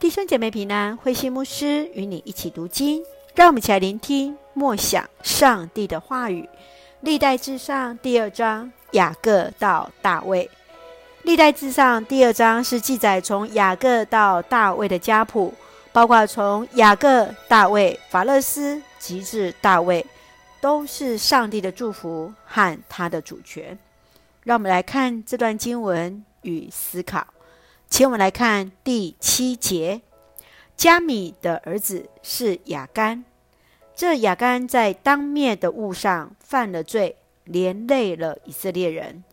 弟兄姐妹平安，慧心牧师与你一起读经，让我们一起来聆听默想上帝的话语。历代志上第二章，雅各到大卫。历代志上第二章是记载从雅各到大卫的家谱，包括从雅各、大卫、法勒斯，及至大卫，都是上帝的祝福和他的主权。让我们来看这段经文与思考。请我们来看第七节，加米的儿子是雅干。这雅干在当灭的物上犯了罪，连累了以色列人。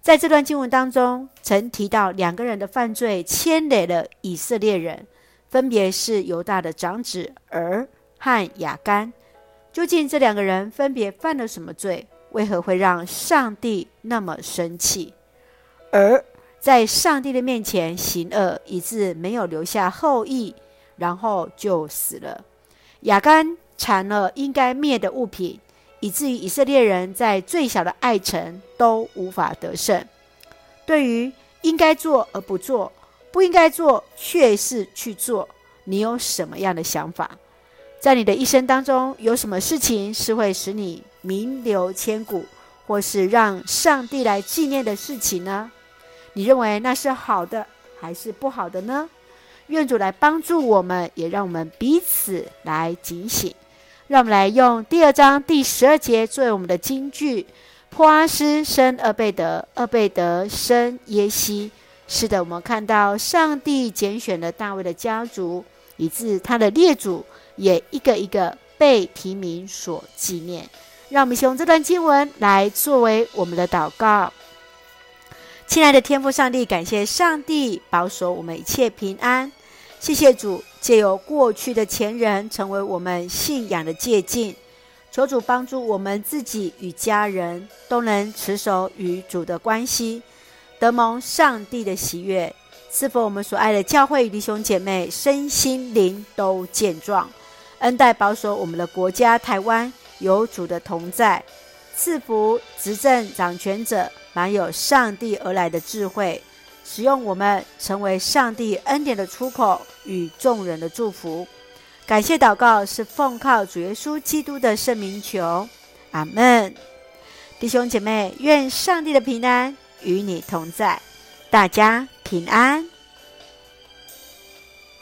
在这段经文当中，曾提到两个人的犯罪牵累了以色列人，分别是犹大的长子儿和雅干。究竟这两个人分别犯了什么罪？为何会让上帝那么生气？而。在上帝的面前行恶，以致没有留下后裔，然后就死了。亚干缠了应该灭的物品，以至于以色列人在最小的爱城都无法得胜。对于应该做而不做，不应该做却是去做，你有什么样的想法？在你的一生当中，有什么事情是会使你名留千古，或是让上帝来纪念的事情呢？你认为那是好的还是不好的呢？愿主来帮助我们，也让我们彼此来警醒。让我们来用第二章第十二节作为我们的金句：破阿斯生俄贝得，俄贝得生耶西。是的，我们看到上帝拣选了大卫的家族，以致他的列祖也一个一个被提名所纪念。让我们用这段经文来作为我们的祷告。亲爱的天父上帝，感谢上帝保守我们一切平安。谢谢主，借由过去的前人成为我们信仰的借镜。求主帮助我们自己与家人都能持守与主的关系，得蒙上帝的喜悦。赐福我们所爱的教会弟兄姐妹身心灵都健壮，恩待保守我们的国家台湾有主的同在。赐福执政掌权者，满有上帝而来的智慧，使用我们成为上帝恩典的出口与众人的祝福。感谢祷告是奉靠主耶稣基督的圣名求，阿门。弟兄姐妹，愿上帝的平安与你同在，大家平安。